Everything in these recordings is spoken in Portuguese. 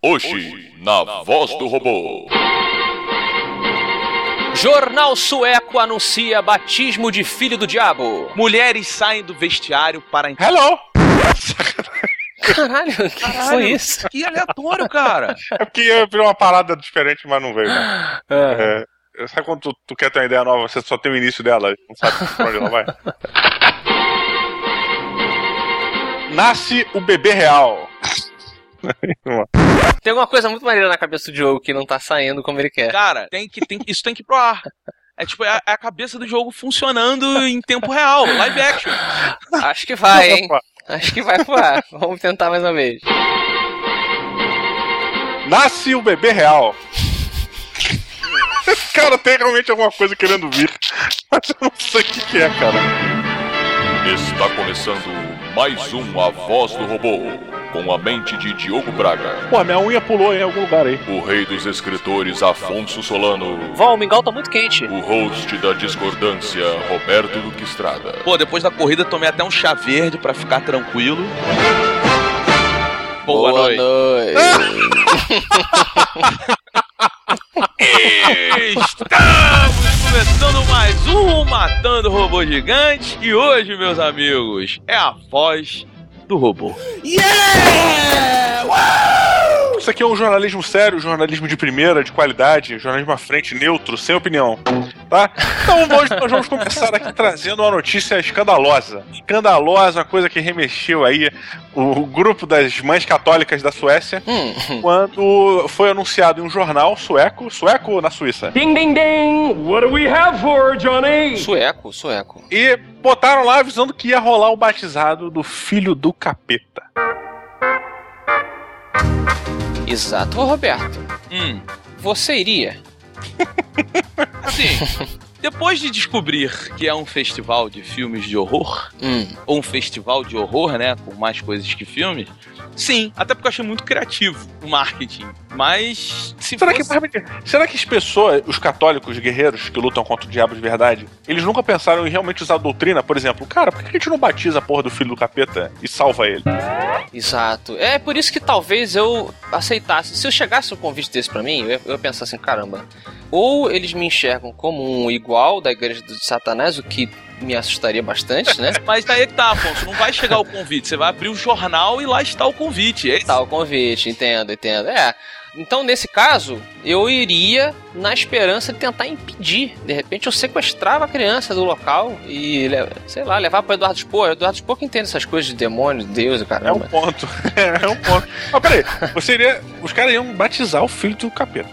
Hoje, na voz do robô. Jornal sueco anuncia batismo de filho do diabo. Mulheres saem do vestiário para. Hello! Caralho, o que foi isso? Que aleatório, cara. É porque ia virar uma parada diferente, mas não veio. Não. É, sabe quando tu, tu quer ter uma ideia nova, você só tem o início dela, não sabe pra onde ela vai? Nasce o bebê real. Tem alguma coisa muito maneira na cabeça do Diogo que não tá saindo como ele quer. Cara, tem que, tem, isso tem que ir pro ar. É tipo, é a, é a cabeça do jogo funcionando em tempo real, live action. Acho que vai, hein? Acho que vai pro ar. Vamos tentar mais uma vez. Nasce o bebê real. cara, tem realmente alguma coisa querendo vir. Mas eu não sei o que, que é, cara. Está começando mais um A Voz do Robô, com a mente de Diogo Braga. Pô, minha unha pulou em algum lugar aí. O rei dos escritores Afonso Solano. Val, o mingau tá muito quente. O host da discordância, Roberto Duque Estrada. Pô, depois da corrida tomei até um chá verde pra ficar tranquilo. Boa, Boa noite. noite. Estamos começando mais um Matando Robô Gigante e hoje, meus amigos, é a voz do robô. Yeah! Uou! Isso aqui é um jornalismo sério, jornalismo de primeira, de qualidade, jornalismo à frente, neutro, sem opinião. Tá? Então hoje nós vamos começar aqui trazendo uma notícia escandalosa. Escandalosa, uma coisa que remexeu aí o grupo das mães católicas da Suécia hum. quando foi anunciado em um jornal sueco, sueco ou na Suíça? Ding ding ding! What do we have for Johnny? Sueco, sueco. E botaram lá avisando que ia rolar o batizado do filho do capeta. Exato. Ô, Roberto. Hum. Você iria? Assim, depois de descobrir que é um festival de filmes de horror, hum. ou um festival de horror, né, com mais coisas que filmes, sim, até porque eu achei muito criativo o marketing. Mas se será fosse... que será que as pessoas, os católicos guerreiros que lutam contra o diabo de verdade, eles nunca pensaram em realmente usar a doutrina, por exemplo, cara, por que a gente não batiza a porra do filho do capeta e salva ele? Exato. É por isso que talvez eu aceitasse. Se eu chegasse um convite desse para mim, eu ia, eu ia pensar assim, caramba, ou eles me enxergam como um igual da igreja de Satanás, o que me assustaria bastante, né? Mas daí que tá, Afonso, não vai chegar o convite, você vai abrir o jornal e lá está o convite. É está o convite, entendo, entendo. É. Então, nesse caso, eu iria na esperança de tentar impedir. De repente, eu sequestrava a criança do local e, sei lá, levar para Eduardo Spohr. Eduardo Spohr que entende essas coisas de demônio, de Deus e caramba. É um ponto. é um ponto. Mas peraí, você iria, os caras iam batizar o filho do capeta.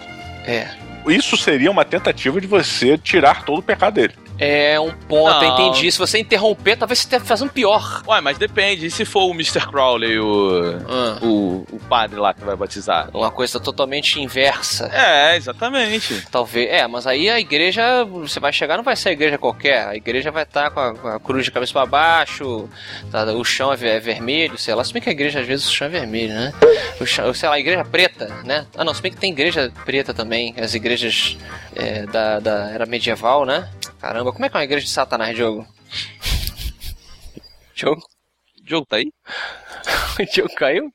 É. Isso seria uma tentativa de você tirar todo o pecado dele. É um ponto, não. entendi. Se você interromper, talvez você esteja fazendo pior. Ué, mas depende. E se for o Mr. Crowley, o, ah. o, o padre lá que vai batizar? Uma coisa totalmente inversa. É, exatamente. Talvez. É, mas aí a igreja, você vai chegar, não vai ser a igreja qualquer. A igreja vai estar com a, com a cruz de cabeça para baixo, tá, o chão é, é, vermelho, sei lá. Se bem que a igreja às vezes o chão é vermelho, né? O chão, sei lá, a igreja preta, né? Ah, não, se bem que tem igreja preta também. As igrejas é, da, da era medieval, né? Caramba, como é que é uma igreja de Satanás, Diogo? Diogo? Diogo tá aí? o Diogo caiu?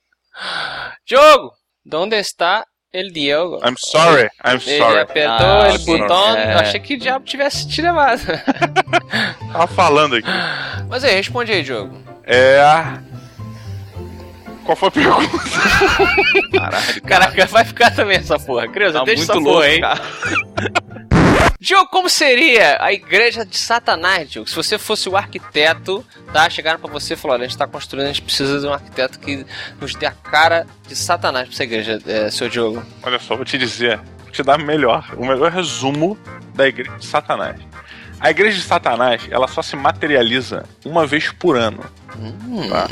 Diogo! Onde está el Diogo? I'm sorry, I'm ele sorry. apertou ah, ele botão, é. achei que o diabo tivesse te levado. Tava falando aqui. Mas aí, responde aí, Diogo. É. Qual foi a pergunta? Caralho, Caraca, vai ficar também essa porra. Criança, tá deixa essa louco, porra, hein? Diogo, como seria a igreja de Satanás, Diogo? Se você fosse o arquiteto, tá? Chegaram para você e falaram: a gente tá construindo, a gente precisa de um arquiteto que nos dê a cara de Satanás pra essa igreja, é, seu Diogo. Olha só, vou te dizer, vou te dar melhor, o melhor resumo da igreja de Satanás. A igreja de Satanás, ela só se materializa uma vez por ano. Hum. Tá?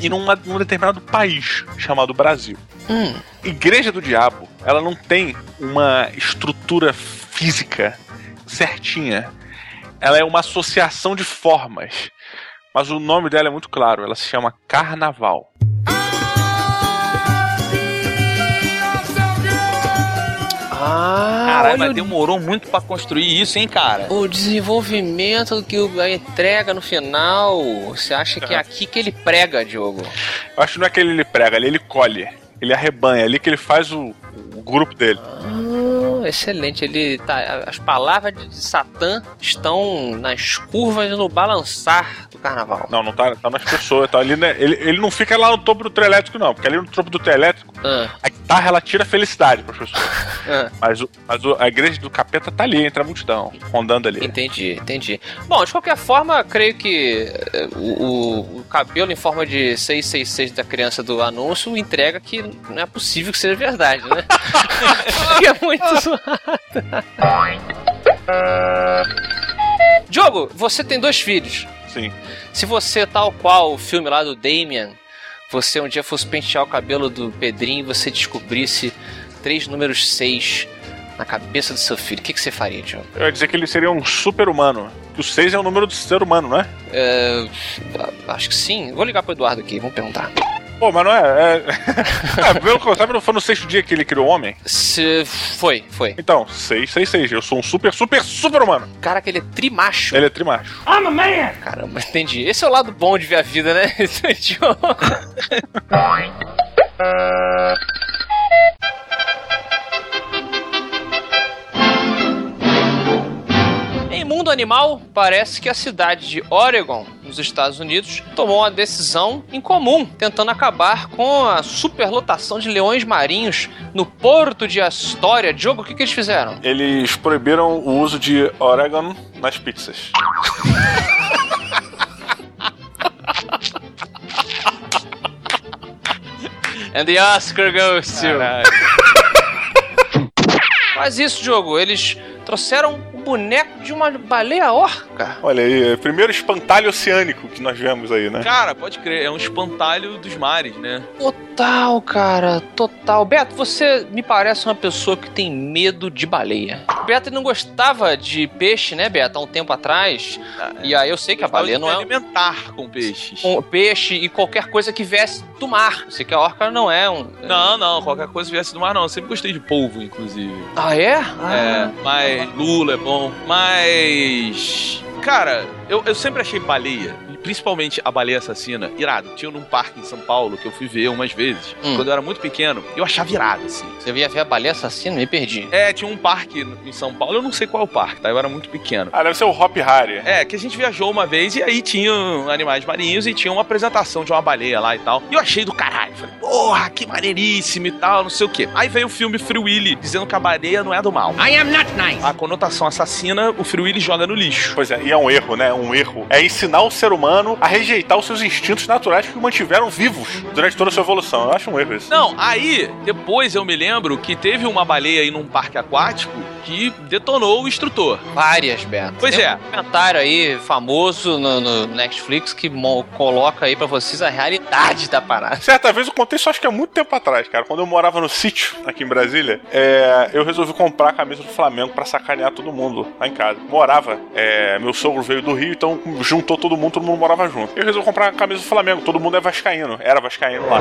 E numa, num determinado país chamado Brasil. Hum. Igreja do Diabo, ela não tem uma estrutura física certinha. Ela é uma associação de formas. Mas o nome dela é muito claro, ela se chama Carnaval. Ah, Caralho, mas demorou muito para construir isso, hein, cara? O desenvolvimento que a entrega no final. Você acha que é aqui que ele prega, Diogo? Eu acho que não é que ele prega, ele, ele colhe. Ele arrebanha, é ali que ele faz o, o grupo dele. Ah, excelente. Ele tá. As palavras de Satã estão nas curvas no balançar do carnaval. Não, não tá, tá nas pessoas. Tá ali, né? ele, ele não fica lá no topo do trio elétrico, não. Porque ali no topo do trio elétrico, Ah, a guitarra ela tira felicidade pras pessoas. ah. Mas, o, mas o- a igreja do capeta tá ali, entre a multidão, rondando ali. Entendi, entendi. Bom, de qualquer forma, creio que eh, o, o- cabelo em forma de 666 da criança do anúncio entrega que não é possível que seja verdade, né? É muito. Diogo, você tem dois filhos. Sim. Se você, tal qual o filme lá do Damien, você um dia fosse pentear o cabelo do Pedrinho e você descobrisse três números 6 na cabeça do seu filho, o que, que você faria, Diogo? Eu ia dizer que ele seria um super-humano. Que o 6 é o número do ser humano, não é? É, acho que sim. Vou ligar pro Eduardo aqui, vamos perguntar. Pô, mas não é. é... ah, pelo que eu sabe, não foi no sexto dia que ele criou o homem? Se foi, foi. Então, 666. Eu sou um super, super, super-humano. Caraca, ele é trimacho. Ele é trimacho. Caramba, entendi. Esse é o lado bom de ver a vida, né? Diogo? Em mundo animal, parece que a cidade de Oregon, nos Estados Unidos, tomou uma decisão incomum, tentando acabar com a superlotação de leões marinhos no porto de Astoria. Diogo, o que, que eles fizeram? Eles proibiram o uso de Oregon nas pizzas. And the Oscar goes to... Faz isso, Diogo. Eles trouxeram boneco de uma baleia orca. Olha aí, é o primeiro espantalho oceânico que nós vemos aí, né? Cara, pode crer, é um espantalho dos mares, né? Total, cara, total. Beto, você me parece uma pessoa que tem medo de baleia. Beto não gostava de peixe, né, Beto, há um tempo atrás. E aí eu sei que a baleia não é alimentar com peixes. um peixe e qualquer coisa que viesse do mar. Sei que a orca não é um. Não, não, qualquer coisa viesse do mar, não. Eu sempre gostei de polvo, inclusive. Ah, é? É, Ah. mas Lula é bom. Mas. Cara, eu, eu sempre achei baleia, principalmente a baleia assassina, irado. Tinha num parque em São Paulo que eu fui ver umas vezes, Hum. quando eu era muito pequeno. Eu achava irado, assim. Você ia ver a baleia assassina? Me perdi. É, tinha um parque em São Paulo, eu não sei qual é o parque, tá? Eu era muito pequeno. Ah, deve ser o Hop Harry. É, que a gente viajou uma vez e aí tinha animais marinhos e tinha uma apresentação de uma baleia lá e tal. E eu achei do caralho. Falei, porra, que maneiríssimo e tal, não sei o quê. Aí veio o filme Free Willy, dizendo que a baleia não é do mal. I am not nice. A conotação assassina, o Free Willy joga no lixo. Pois é, e é um erro, né? Um erro. É ensinar o ser humano a rejeitar os seus instintos naturais que o mantiveram vivos durante toda a sua evolução. Eu acho um erro isso. Não, aí, depois eu me lembro que teve uma baleia aí num parque aquático que detonou o instrutor. Várias, Beto. Pois Tem é. um comentário aí famoso no, no Netflix que coloca aí pra vocês a realidade da parada. Certa vez eu contei isso acho que há muito tempo atrás, cara. Quando eu morava no sítio, aqui em Brasília, é, eu resolvi comprar a camisa do Flamengo pra sacanear todo mundo lá em casa. Morava, é, meu sogro veio do Rio, então juntou todo mundo, todo mundo morava junto. Eu resolvi comprar a camisa do Flamengo, todo mundo é vascaíno, era vascaíno lá.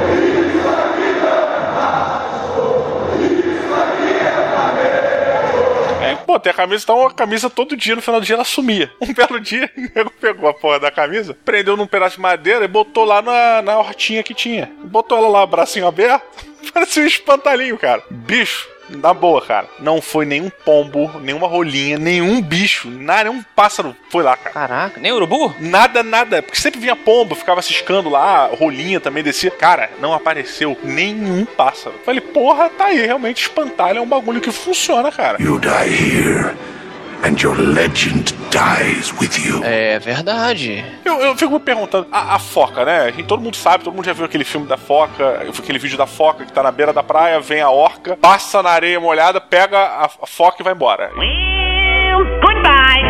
É, botei a camisa, então a camisa todo dia, no final do dia ela sumia. Um belo dia, o nego pegou a porra da camisa, prendeu num pedaço de madeira e botou lá na, na hortinha que tinha. Botou ela lá, bracinho aberto, parecia um espantalhinho, cara. Bicho, na boa, cara. Não foi nenhum pombo, nenhuma rolinha, nenhum bicho, nada, nenhum pássaro foi lá, cara. Caraca, nem urubu? Nada, nada. Porque sempre vinha pombo, ficava ciscando lá, rolinha também descia. Cara, não apareceu nenhum pássaro. Falei, porra, tá aí, realmente espantalho é um bagulho que funciona, cara. You die here, and your legend dies with you. É verdade. Eu, eu fico me perguntando, a, a foca, né? A gente- todo mundo sabe, todo mundo já viu aquele filme da foca, aquele vídeo da foca que tá na beira da praia, vem a orca, passa na areia molhada, pega a, a foca e vai embora. Well, goodbye.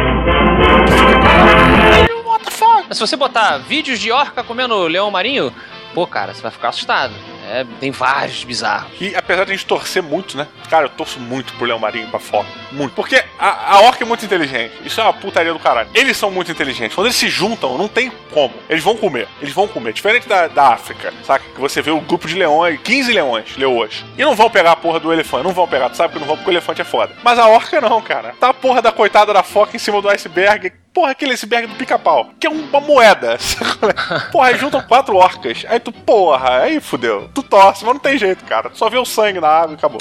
What the fuck? Mas se você botar vídeos de orca comendo leão marinho, pô, cara, você vai ficar assustado. É, tem vários bizarros. E apesar de a gente torcer muito, né? Cara, eu torço muito pro Leão Marinho pra Foca. Muito. Porque a, a orca é muito inteligente. Isso é uma putaria do caralho. Eles são muito inteligentes. Quando eles se juntam, não tem como. Eles vão comer. Eles vão comer. Diferente da, da África, saca? Que você vê o grupo de leões, 15 leões, leoas. E não vão pegar a porra do elefante. Não vão pegar. Tu sabe que não vão porque o elefante é foda. Mas a orca não, cara. Tá a porra da coitada da foca em cima do iceberg. Porra, aquele iceberg do pica-pau, que é uma moeda. porra, aí juntam quatro orcas. Aí tu, porra, aí fudeu. Tu torce, mas não tem jeito, cara. Tu só vê o sangue na água e acabou.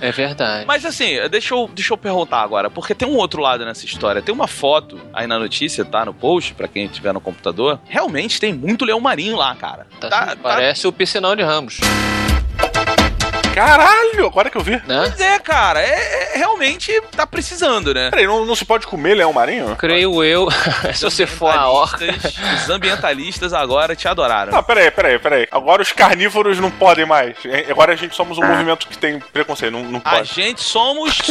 É verdade. Mas assim, deixa eu, deixa eu perguntar agora, porque tem um outro lado nessa história. Tem uma foto aí na notícia, tá? No post, pra quem tiver no computador. Realmente tem muito leão marinho lá, cara. Tá- Tá- parece o piscinão de Ramos. Caralho, agora que eu vi. Né? Pois é, cara, é, é- realmente tá precisando, né? Peraí, não, não se pode comer leão marinho? Creio eu, se você for a orca. Os ambientalistas agora te adoraram. Não, peraí, peraí, peraí. Agora os carnívoros não podem mais. É, Agora a gente somos um movimento que tem preconceito, não, não A pode. gente somos.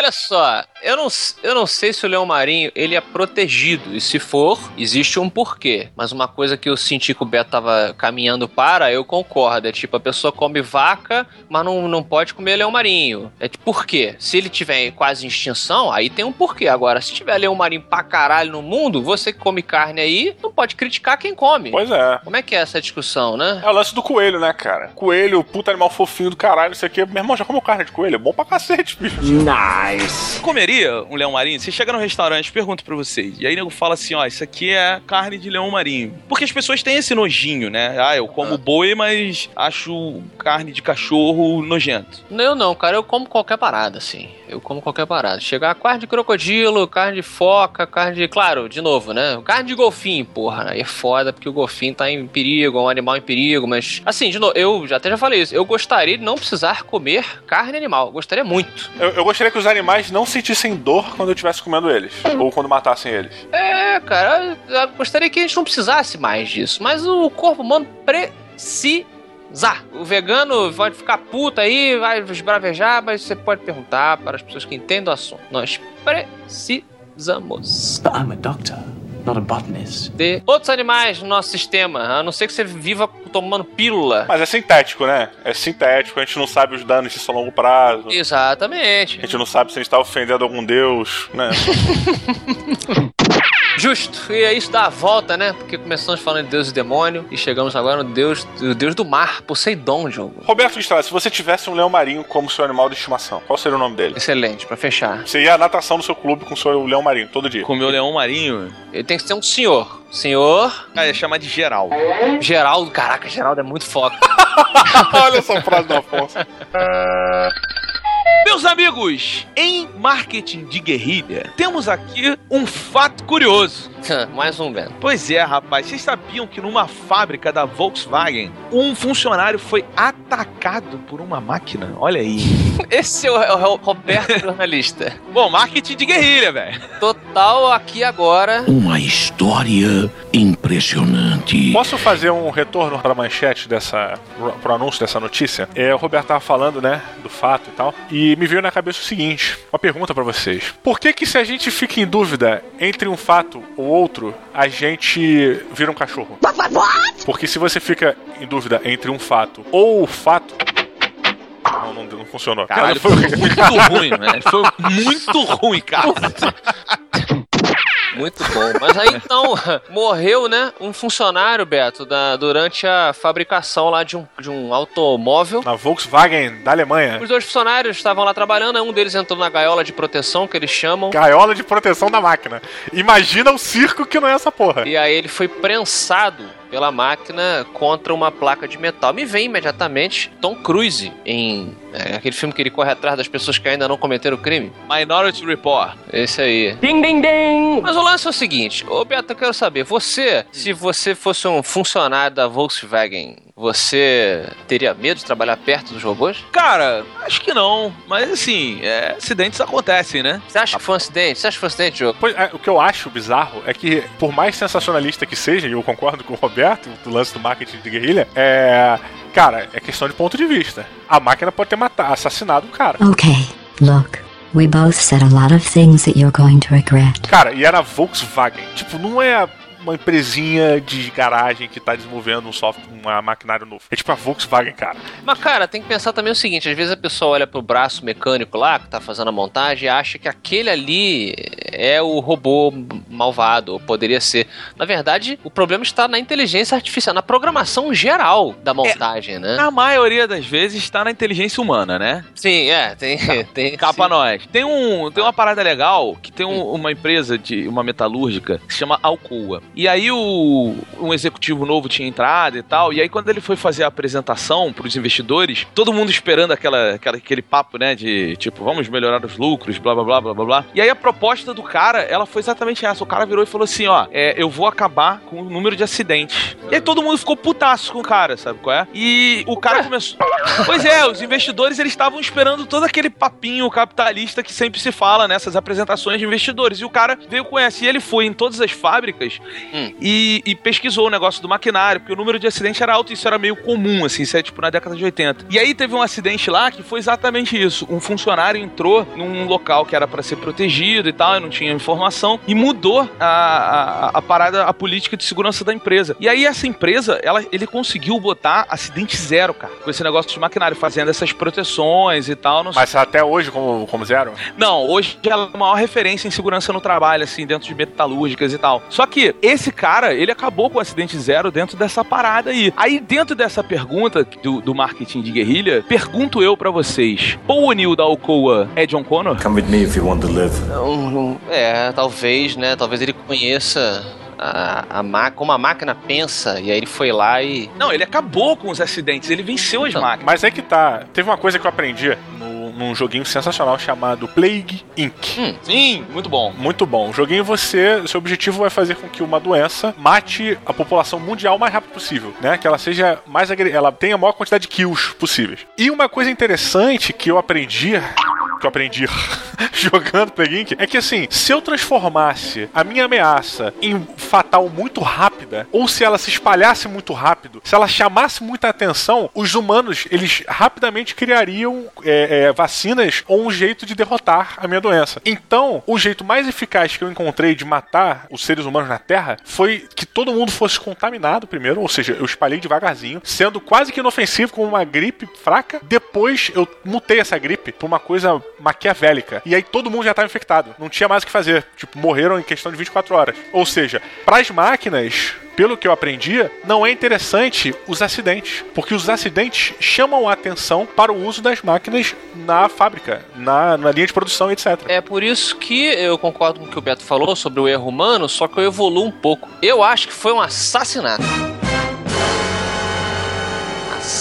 Olha só, eu não, eu não sei se o leão marinho ele é protegido. E se for, existe um porquê. Mas uma coisa que eu senti que o Beto tava caminhando para, eu concordo. É tipo, a pessoa come vaca, mas não, não pode comer leão marinho. É tipo, por quê? Se ele tiver quase em extinção, aí tem um porquê. Agora, se tiver leão marinho pra caralho no mundo, você que come carne aí, não pode criticar quem come. Pois é. Como é que é essa discussão, né? É o lance do coelho, né, cara? Coelho, puta animal fofinho do caralho, isso aqui. Meu irmão, já comeu carne de coelho? É bom pra cacete, bicho. Comeria um leão marinho? Você chega no restaurante, pergunta pra vocês. E aí nego fala assim: ó, isso aqui é carne de leão marinho. Porque as pessoas têm esse nojinho, né? Ah, eu como boi, mas acho carne de cachorro nojento. Eu não, cara, eu como qualquer parada, assim. Eu como qualquer parada. Chegar carne de crocodilo, carne de foca, carne de. Claro, de novo, né? Carne de golfinho, porra. Aí é foda porque o golfinho tá em perigo, é um animal em perigo, mas. Assim, de novo, eu já até já falei isso. Eu gostaria de não precisar comer carne animal. Gostaria muito. Eu, eu gostaria que os animais não sentissem dor quando eu estivesse comendo eles. Ou quando matassem eles. É, cara, eu, eu gostaria que a gente não precisasse mais disso. Mas o corpo humano precisa. O vegano pode ficar puto aí, vai esbravejar, mas você pode perguntar para as pessoas que entendem do assunto. Nós precisamos But I'm a doctor, not a botanist. de outros animais no nosso sistema, a não ser que você viva tomando pílula. Mas é sintético, né? É sintético, a gente não sabe os danos disso a longo prazo. Exatamente. A gente não sabe se a gente tá ofendendo algum deus, né? Justo. E é isso dá a volta, né? Porque começamos falando de Deus e demônio e chegamos agora no Deus, o Deus do mar, Poseidon, Diogo. Roberto Estrada, se você tivesse um leão marinho como seu animal de estimação, qual seria o nome dele? Excelente, pra fechar. Você ia à natação no seu clube com o seu leão marinho, todo dia. Com o meu leão marinho, Ele tem que ser um senhor. Senhor ah, ia chamar de geral. Geraldo. Caraca, Geraldo é muito foda. Olha essa frase do Afonso. Meus amigos, em marketing de guerrilha, temos aqui um fato curioso. Mais um, Ben. Pois é, rapaz, vocês sabiam que numa fábrica da Volkswagen, um funcionário foi atacado por uma máquina? Olha aí. Esse é o, é Roberto jornalista. Bom, marketing de guerrilha, velho. Total aqui agora. Uma história impressionante. Posso fazer um retorno para a manchete dessa. pro anúncio dessa notícia? É, o Roberto tava falando, né, do fato e tal. E me veio na cabeça o seguinte: uma pergunta para vocês. Por que que se a gente fica em dúvida entre um fato ou outro, a gente vira um cachorro? Porque se você fica em dúvida entre um fato ou o fato. Não, não, não funcionou. Caralho, Foi muito ruim, né? Foi muito ruim, cara. Muito bom. Mas aí então, morreu, né? Um funcionário, Beto, da, durante a fabricação lá de um, de um automóvel. Na Volkswagen da Alemanha. Os dois funcionários estavam lá trabalhando, aí um deles entrou na gaiola de proteção, que eles chamam. Gaiola de proteção da máquina. Imagina o circo que não é essa porra. E aí ele foi prensado pela máquina contra uma placa de metal. Me vem imediatamente Tom Cruise em é, aquele filme que ele corre atrás das pessoas que ainda não cometeram crime. Minority Report. Esse aí. Ding ding ding! Mas o lance é o seguinte, ô Beto, eu quero saber, você, se você fosse um funcionário da Volkswagen, você teria medo de trabalhar perto dos robôs? Cara, acho que não. Mas assim, é, acidentes acontecem, né? Você acha que foi um acidente? Você acha que foi um acidente, Diogo? Pois, é, o que eu acho bizarro é que, por mais sensacionalista que seja, e eu concordo com o Roberto, do lance do marketing de guerrilha, é. Cara, é questão de ponto de vista. A máquina pode ter matado, assassinado o cara. Okay, look. We both said a lot of things that you're going to regret. Cara, e era Volkswagen. Tipo, não é uma empresinha de garagem que tá desenvolvendo um software, um maquinário novo. É tipo a Volkswagen, cara. Mas, cara, tem que pensar também o seguinte: às vezes a pessoa olha pro braço mecânico lá, que tá fazendo a montagem, e acha que aquele ali é o robô malvado, ou poderia ser. Na verdade, o problema está na inteligência artificial, na programação geral da montagem, né? Na maioria das vezes está na inteligência humana, né? Sim, é, tem. tem Capa sim. nós. Tem, um, tem uma parada legal que tem um- uma empresa de uma metalúrgica que se chama Alcoa. E aí o, um executivo novo tinha entrado e tal. E aí quando ele foi fazer a apresentação para os investidores, todo mundo esperando aquela, aquela- aquele papo, né? De tipo, vamos melhorar os lucros, blá blá blá blá blá blá. E aí a proposta do cara, ela foi exatamente essa. O cara virou e falou assim: ó, é, eu vou acabar com o número de acidentes. E aí todo mundo ficou putaço com o cara, sabe qual é? E o cara começou. Pois é, os investidores eles estavam esperando todo aquele papinho capitalista que sempre se fala nessas apresentações de investidores. E o cara veio com essa. E ele foi em todas as fábricas Hum. e, e pesquisou o negócio do maquinário, porque o número de acidentes era alto e isso era meio comum, assim, isso é tipo na década de 80. E aí teve um acidente lá que foi exatamente isso. Um funcionário entrou num local que era para ser protegido e tal, e não tinha informação, e mudou a, a, a parada, a política de segurança da empresa. E aí essa empresa, ela, ele conseguiu botar acidente zero, cara, com esse negócio de maquinário, fazendo essas proteções e tal. Não, Mas até hoje, como, como zero? não, hoje ela é a maior referência em segurança no trabalho, assim, dentro de metalúrgicas e tal. Só que esse cara, ele acabou com o acidente zero dentro dessa parada aí. Aí, dentro dessa pergunta do, do marketing de guerrilha, pergunto eu pra vocês: Paul O'Neill da Alcoa é John Connor? Come with me if you want to live. Não, não- é, talvez, né? Talvez ele conheça a, a como a máquina pensa, e aí ele foi lá e. Não, ele acabou com os acidentes, ele venceu as Então, máquinas. Mas é que tá. Teve uma coisa que eu aprendi num joguinho sensacional chamado Plague Inc. Hum. Sim, muito bom. Muito bom. O joguinho você, seu objetivo é fazer com que uma doença mate a população mundial o mais rápido possível, né? Que ela seja mais ela tenha a maior quantidade de kills possíveis. E uma coisa interessante que eu aprendi que eu aprendi jogando Plague é que assim, se eu transformasse a minha ameaça em fatal muito rápida, ou se ela se espalhasse muito rápido, se ela chamasse muita atenção, os humanos eles rapidamente criariam é, é, vacinas ou um jeito de derrotar a minha doença. Então, o jeito mais eficaz que eu encontrei de matar os seres humanos na Terra foi que todo mundo fosse contaminado primeiro, ou seja, eu espalhei devagarzinho, sendo quase que inofensivo como uma gripe fraca. Depois eu mutei essa gripe pra uma coisa maquiavélica. E aí todo mundo já estava infectado. Não tinha mais o que fazer. Tipo, morreram em questão de 24 horas. Ou seja, para as máquinas, pelo que eu aprendi, não é interessante os acidentes, porque os acidentes chamam a atenção para o uso das máquinas na fábrica, na, na linha de produção, etc. É por isso que eu concordo com o que o Beto falou sobre o erro humano, só que eu evoluo um pouco. Eu acho que foi um assassinato.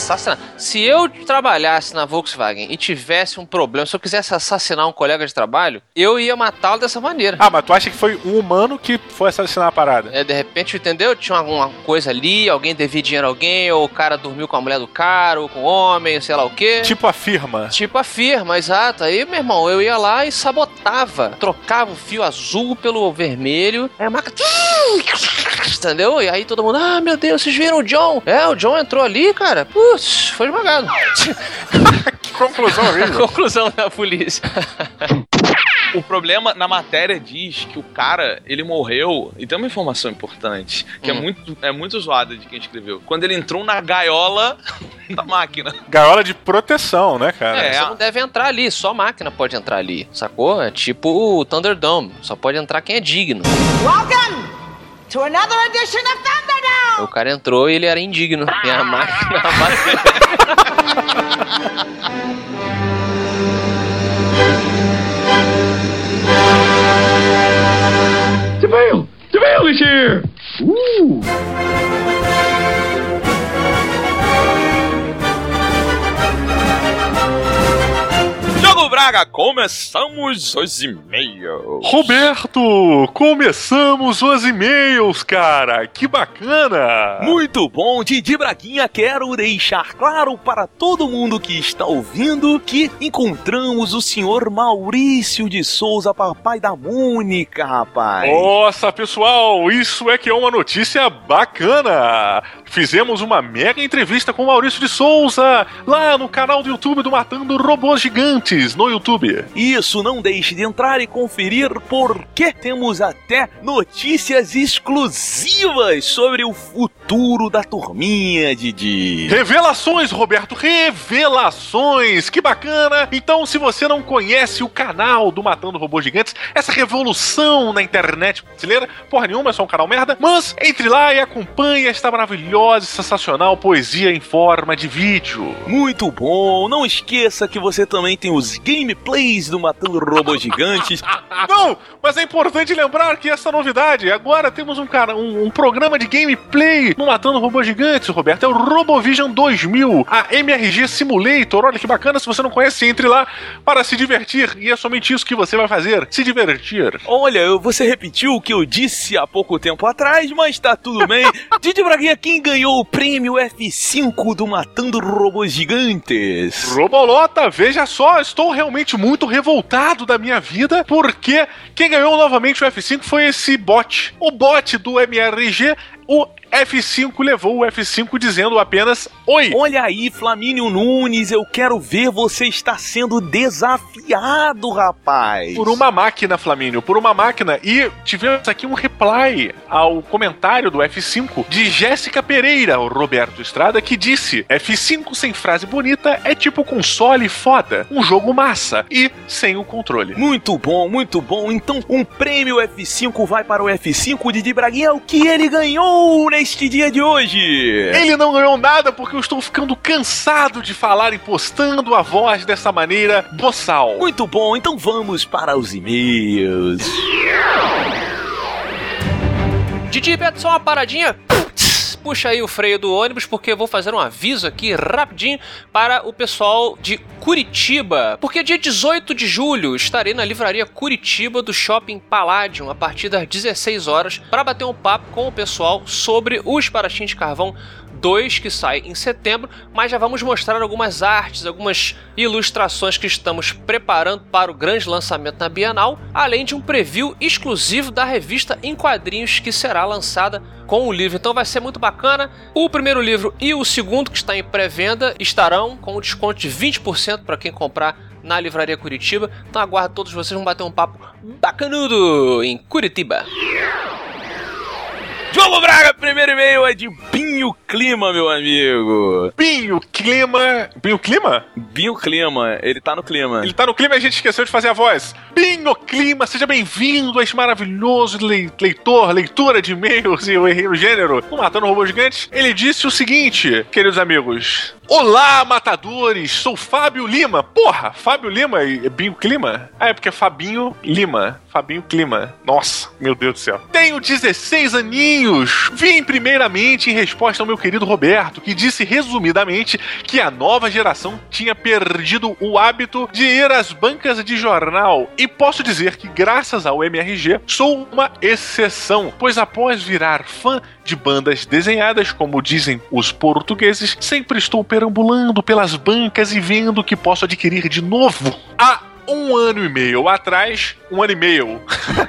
Assassinato. Se eu trabalhasse na Volkswagen e tivesse um problema, se eu quisesse assassinar um colega de trabalho, eu ia matá-lo dessa maneira. Ah, mas tu acha que foi um humano que foi assassinar a parada? É, de repente, entendeu? Tinha alguma coisa ali, alguém devia dinheiro a alguém, ou o cara dormiu com a mulher do cara, ou com o homem, sei lá o quê. Tipo a firma. Tipo a firma, exato. Aí, meu irmão, eu ia lá e sabotava. Trocava o fio azul pelo vermelho. Aí a máquina. Entendeu? E aí todo mundo, ah, meu Deus, vocês viram o John? É, o John entrou ali, cara. Putz, foi esmagado. Que conclusão horrível. Conclusão da polícia. O problema na matéria diz que o cara, ele morreu, e tem uma informação importante, que é, Hum. muito, é muito zoada de quem escreveu. Quando ele entrou na gaiola da máquina. Gaiola de proteção, né, cara? É. Você não deve entrar ali, só a máquina pode entrar ali, sacou? É tipo o Thunderdome, só pode entrar quem é digno. Welcome to another edition of Thunderdome! O cara entrou e ele era indigno. E a máquina, a máquina DeVale! DeVale is here! Ooh! Braga, começamos os e-mails. Roberto, começamos os e-mails, cara. Que bacana. Muito bom, Didi Braguinha, quero deixar claro para todo mundo que está ouvindo que encontramos o senhor Maurício de Souza, papai da Mônica, rapaz. Nossa, pessoal, isso é que é uma notícia bacana. Fizemos uma mega entrevista com o Maurício de Souza lá no canal do YouTube do Matando Robôs Gigantes no YouTube. Isso, não deixe de entrar e conferir porque temos até notícias exclusivas sobre o futuro da turminha, Didi. Revelações, Roberto, revelações! Que bacana! Então, se você não conhece o canal do Matando Robôs Gigantes, essa revolução na internet brasileira, porra nenhuma, é só um canal merda, mas entre lá e acompanhe esta maravilhosa e sensacional poesia em forma de vídeo. Muito bom! Não esqueça que você também tem os gameplays do Matando Robôs Gigantes. Não, mas é importante lembrar que essa novidade, agora temos um cara, um, um programa de gameplay no Matando Robôs Gigantes, Roberto, é o RoboVision 2000, a MRG Simulator. Olha que bacana, se você não conhece, entre lá para se divertir e é somente isso que você vai fazer, se divertir. Olha, você repetiu o que eu disse há pouco tempo atrás, mas tá tudo bem. Didi Braguinha, quem ganhou o prêmio F5 do Matando Robôs Gigantes? Robolota, veja só, estou realmente muito revoltado da minha vida, porque quem ganhou novamente o F5 foi esse bot. O bot do MRG, o F5 levou o F5 dizendo apenas Oi. Olha aí, Flamínio Nunes, eu quero ver você estar sendo desafiado, rapaz. Por uma máquina, Flamínio, por uma máquina. E tivemos aqui um reply ao comentário do F5 de Jéssica Pereira, o Roberto Estrada, que disse: F5 sem frase bonita é tipo console foda, um jogo massa e sem o controle. Muito bom, muito bom. Então, um prêmio F5 vai para o F5 de Braguinha, o que ele ganhou neste dia de hoje. Ele não ganhou nada porque eu estou ficando cansado de falar e postando a voz dessa maneira boçal. Muito bom, então vamos para os e-mails. Didi, pede só uma paradinha. Puxa aí o freio do ônibus, porque eu vou fazer um aviso aqui rapidinho para o pessoal de Curitiba. Porque dia 18 de julho estarei na livraria Curitiba do Shopping Palladium a partir das 16 horas para bater um papo com o pessoal sobre os espadachim de carvão 2 que sai em setembro, mas já vamos mostrar algumas artes, algumas ilustrações que estamos preparando para o grande lançamento na Bienal, além de um preview exclusivo da revista em quadrinhos que será lançada com o livro. Então vai ser muito bacana. O primeiro livro e o segundo, que está em pré-venda, estarão com um desconto de 20% para quem comprar na Livraria Curitiba. Então aguardo todos vocês, vão bater um papo bacanudo em Curitiba. João Braga, primeiro e-mail é de Binho Clima, meu amigo. Binho Clima. Binho Clima? Binho Clima, ele tá no clima. Ele tá no clima e a gente esqueceu de fazer a voz. Binho Clima, seja bem-vindo a esse maravilhoso leitor, leitura de e-mails e o gênero do Matando Robô Gigante. Ele disse o seguinte, queridos amigos. Olá, matadores! Sou Fábio Lima. Porra, Fábio Lima e Binho Clima? Ah, é porque é Fabinho Lima. Fabinho Clima. Nossa, meu Deus do céu. Tenho 16 aninhos. Vim primeiramente em resposta ao meu querido Roberto, que disse resumidamente que a nova geração tinha perdido o hábito de ir às bancas de jornal. E posso dizer que, graças ao MRG, sou uma exceção, pois após virar fã de bandas desenhadas, como dizem os portugueses, sempre estou perambulando pelas bancas e vendo o que posso adquirir de novo. Há um ano e meio atrás, um ano e meio,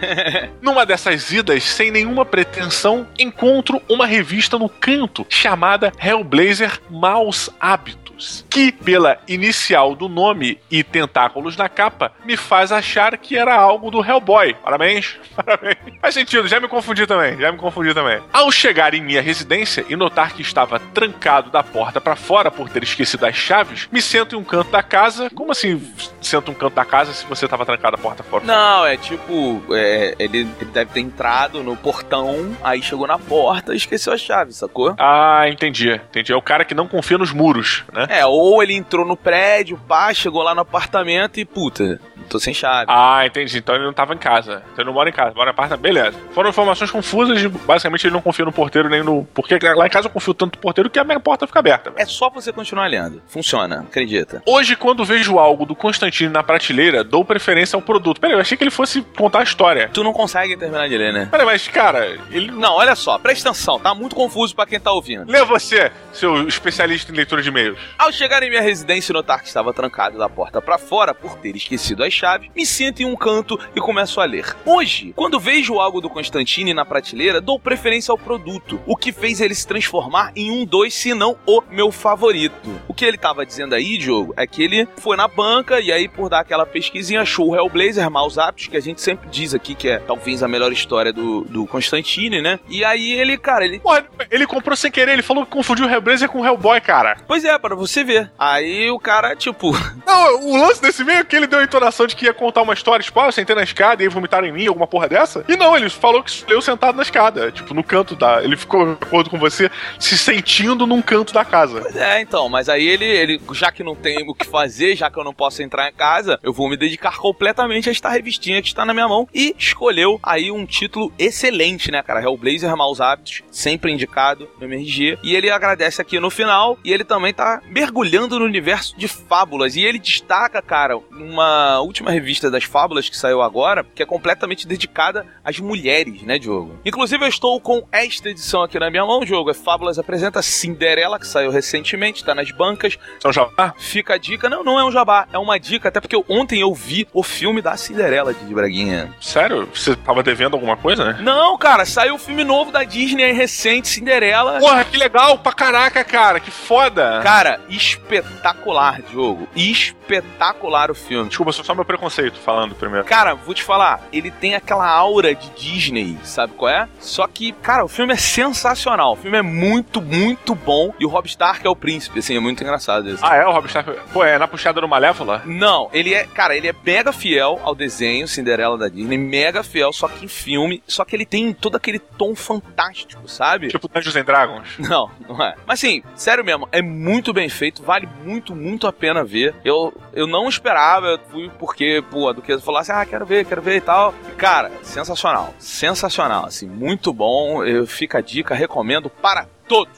numa dessas idas, sem nenhuma pretensão, encontro uma revista no canto chamada Hellblazer Maus Hábitos, que, pela inicial do nome e tentáculos na capa, me faz achar que era algo do Hellboy. Parabéns, parabéns. Faz sentido, já me confundi também, já me confundi também. Ao chegar em minha residência e notar que estava trancado da porta para fora por ter esquecido as chaves, me sento em um canto da casa. Como assim, sento em um canto da casa se você tava trancado a porta fora? Não, é tipo, é, ele, ele deve ter entrado no portão, aí chegou na porta e esqueceu a chave, sacou? Ah, entendi. Entendi. É o cara que não confia nos muros, né? É, ou ele entrou no prédio, pá, chegou lá no apartamento e, puta, tô sem chave. Ah, entendi. Então ele não tava em casa. Então ele não mora em casa, mora em apartamento. Beleza. Foram informações confusas, basicamente ele não confia no porteiro nem no. Porque lá em casa eu confio tanto no porteiro que a minha porta fica aberta. É só você continuar lendo. Funciona, acredita. Hoje, quando vejo algo do Constantino na prateleira, dou preferência ao produto. Peraí, eu achei que ele fosse contar a história. Tu não consegue terminar de ler, né? Peraí, mas, cara, ele. Não, olha só, presta atenção, tá muito confuso pra quem tá ouvindo. Lê você, seu especialista em leitura de e-mails. Ao chegar em minha residência e notar que estava trancado da porta para fora por ter esquecido as chaves, me sento em um canto e começo a ler. Hoje, quando vejo algo do Constantine na prateleira, dou preferência ao produto, o que fez ele se transformar em um dois, se não o meu favorito. O que ele tava dizendo aí, Diogo, é que ele foi na banca e aí, por dar aquela pesquisinha, achou o Hellblazer, Maus Aptos, que a gente sempre diz aqui que é talvez a melhor história do, do Constantine, né? E aí ele, cara, ele. Porra, ele comprou sem querer, ele falou que confundiu o Hellblazer com o Hellboy, cara. Pois é, para você ver. Aí o cara, tipo. Não, o lance desse meio é que ele deu a entonação de que ia contar uma história, tipo, ah, eu sentei na escada e vomitaram em mim, alguma porra dessa. E não, ele falou que eu sentado na escada, tipo, no canto da. Ele ficou, de acordo com você, se sentindo num canto da casa. Pois é, então, mas aí ele, ele, já que não tem o que fazer, já que eu não posso entrar em casa, eu vou me dedicar completamente a esta revistinha que está na minha mão e escolheu aí um título excelente, né, cara? Hellblazer Maus Hábitos, sempre indicado no MRG. E ele agradece aqui no final e ele também tá mergulhando no universo de fábulas. E ele destaca, cara, uma última revista das fábulas que saiu agora, que é completamente dedicada às mulheres, né, Diogo? Inclusive, eu estou com esta edição aqui na minha mão, Diogo. É Fábulas apresenta Cinderela, que saiu recentemente, tá nas bancas. São jabá? Fica a dica. Não, não é um jabá, é uma dica, até porque ontem eu vi o filme da Cinderela de Braguinha. Sério? Você tava devendo alguma coisa, né? Não, cara, saiu o filme novo da Disney recente, Cinderela. Porra, que legal pra caraca, cara, que foda. Cara, espetacular, Diogo. Espetacular o filme. Desculpa, só meu preconceito falando primeiro. Cara, vou te falar, ele tem aquela aura de Disney, sabe qual é? Só que, cara, o filme é sensacional. O filme é muito, muito bom. E o Rob Stark é o príncipe, assim, é muito engraçado isso. Ah, é? O Rob Stark. Pô, é na puxada do Malévola? Não, ele é, cara, ele é mega fiel ao desenho Cinderela da Disney, mega fiel, só que em filme, só que ele tem todo aquele tom fantástico, sabe? Tipo Dungeons and Dragons? Não, não é. Mas assim, sério mesmo, é muito bem feito, vale muito, muito a pena ver. Eu, eu não esperava, eu fui porque, pô, a Duquesa falou assim, ah, quero ver, quero ver e tal. Cara, sensacional, sensacional, assim, muito bom. Eu, fica a dica, recomendo para todos.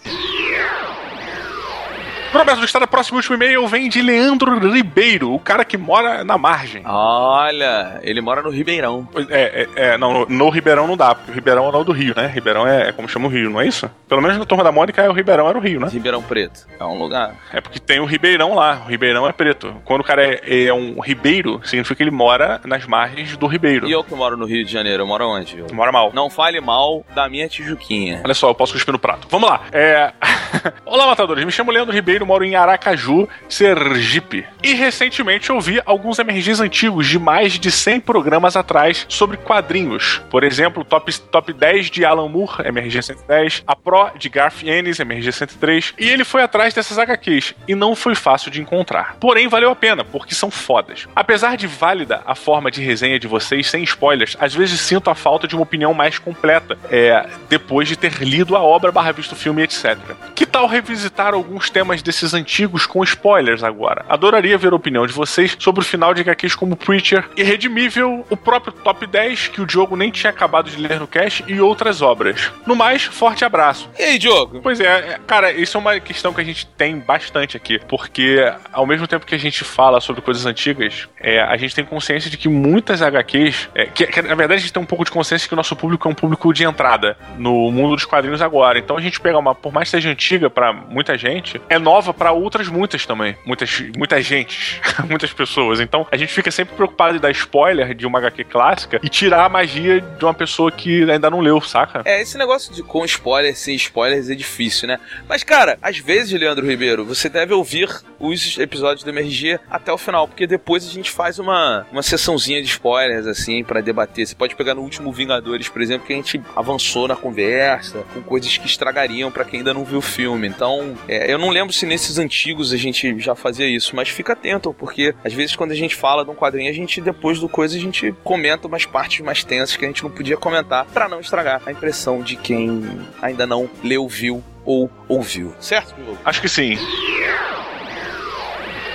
Roberto do Estado, próximo último e-mail vem de Leandro Ribeiro, o cara que mora na margem. Olha, ele mora no Ribeirão. É, é, é não, no, no, Ribeirão não dá, porque o Ribeirão é o do Rio, né? Ribeirão é, é, como chama o Rio, não é isso? Pelo menos na Turma da Mônica, é o Ribeirão era o Rio, né? Ribeirão Preto, é um lugar. É porque tem o Ribeirão lá, o Ribeirão é preto. Quando o cara é, é um ribeiro, significa que ele mora nas margens do Ribeiro. E eu que moro no Rio de Janeiro, eu moro onde? Eu... Mora mal. Não fale mal da minha Tijuquinha. Olha só, eu posso cuspir no prato. Vamos lá. É... Olá, matadores. Me chamo Leandro Ribeiro, moro em Aracaju. Sergipe. E recentemente eu vi alguns MRGs antigos de mais de 100 programas atrás sobre quadrinhos. Por exemplo, top, top 10 de Alan Moore, MRG 110, a Pro de Garth Ennis, MRG 103, e ele foi atrás dessas HQs e não foi fácil de encontrar. Porém, valeu a pena, porque são fodas. Apesar de válida a forma de resenha de vocês sem spoilers, às vezes sinto a falta de uma opinião mais completa, é, depois de ter lido a obra barra visto o filme, etc. Que tal revisitar alguns temas desses antigos com spoilers agora. Adoraria ver a opinião de vocês sobre o final de HQs como Preacher e Redimível, o próprio Top 10 que o Diogo nem tinha acabado de ler no cast e outras obras. No mais, forte abraço. E aí, Diogo? Pois é, é, cara, isso é uma questão que a gente tem bastante aqui, porque ao mesmo tempo que a gente fala sobre coisas antigas, é, a gente tem consciência de que muitas HQs, é, que, que, na verdade a gente tem um pouco de consciência que o nosso público é um público de entrada no mundo dos quadrinhos agora. Então a gente pega uma, por mais que seja antiga para muita gente, é nova para outras muitas também. Muitas, muitas gentes, muitas pessoas. Então a gente fica sempre preocupado em dar spoiler de uma HQ clássica e tirar a magia de uma pessoa que ainda não leu, saca? É, esse negócio de com spoilers, sem spoilers é difícil, né? Mas, cara, às vezes, Leandro Ribeiro, você deve ouvir os episódios do MRG até o final, porque depois a gente faz uma, uma sessãozinha de spoilers, assim, para debater. Você pode pegar no último Vingadores, por exemplo, que a gente avançou na conversa, com coisas que estragariam para quem ainda não viu o filme. Então, é, eu não lembro se nesses antigos a gente já fazia isso, mas fica atento, porque às vezes quando a gente fala de um quadrinho, a gente, depois do coisa, a gente comenta umas partes mais tensas que a gente não podia comentar, para não estragar a impressão de quem ainda não leu, viu ou ouviu. Certo? Acho que sim.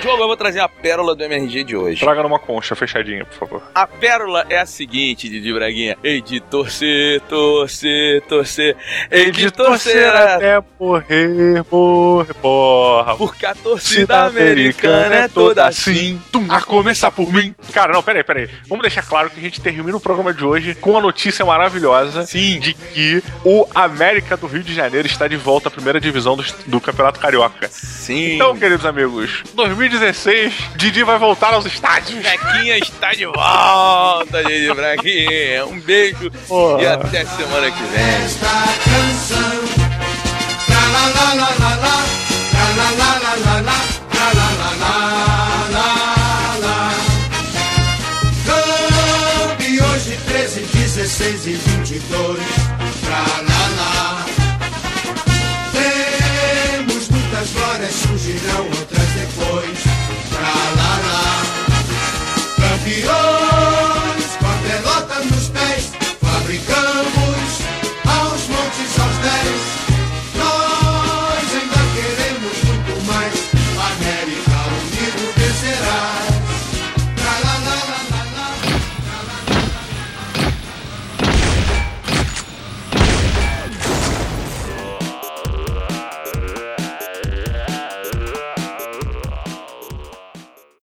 Diogo, eu vou trazer a pérola do MRG de hoje. Traga numa concha fechadinha, por favor. A pérola é a seguinte, Didi Braguinha. Hei de torcer, torcer, torcer. Hei de, de torcer, até morrer, morrer, porra. Porque a torcida americana é toda assim. Tum, a começar por mim. Cara, não, peraí, peraí. Vamos deixar claro que a gente termina o programa de hoje com uma notícia maravilhosa. Sim. De que o América do Rio de Janeiro está de volta à primeira divisão do, do Campeonato Carioca. Sim. Então, queridos amigos, 2000 2016, Didi vai voltar aos estádios. Brequinha está de volta, Didi Brequinha. Um beijo Porra. e até semana que vem. esta canção. Lá, lá, lá, lá, lá, lá. Lá, lá, lá, lá, lá, lá. Lá, lá, lá, lá, lá, lá. Cabe hoje 13, 16 e 22.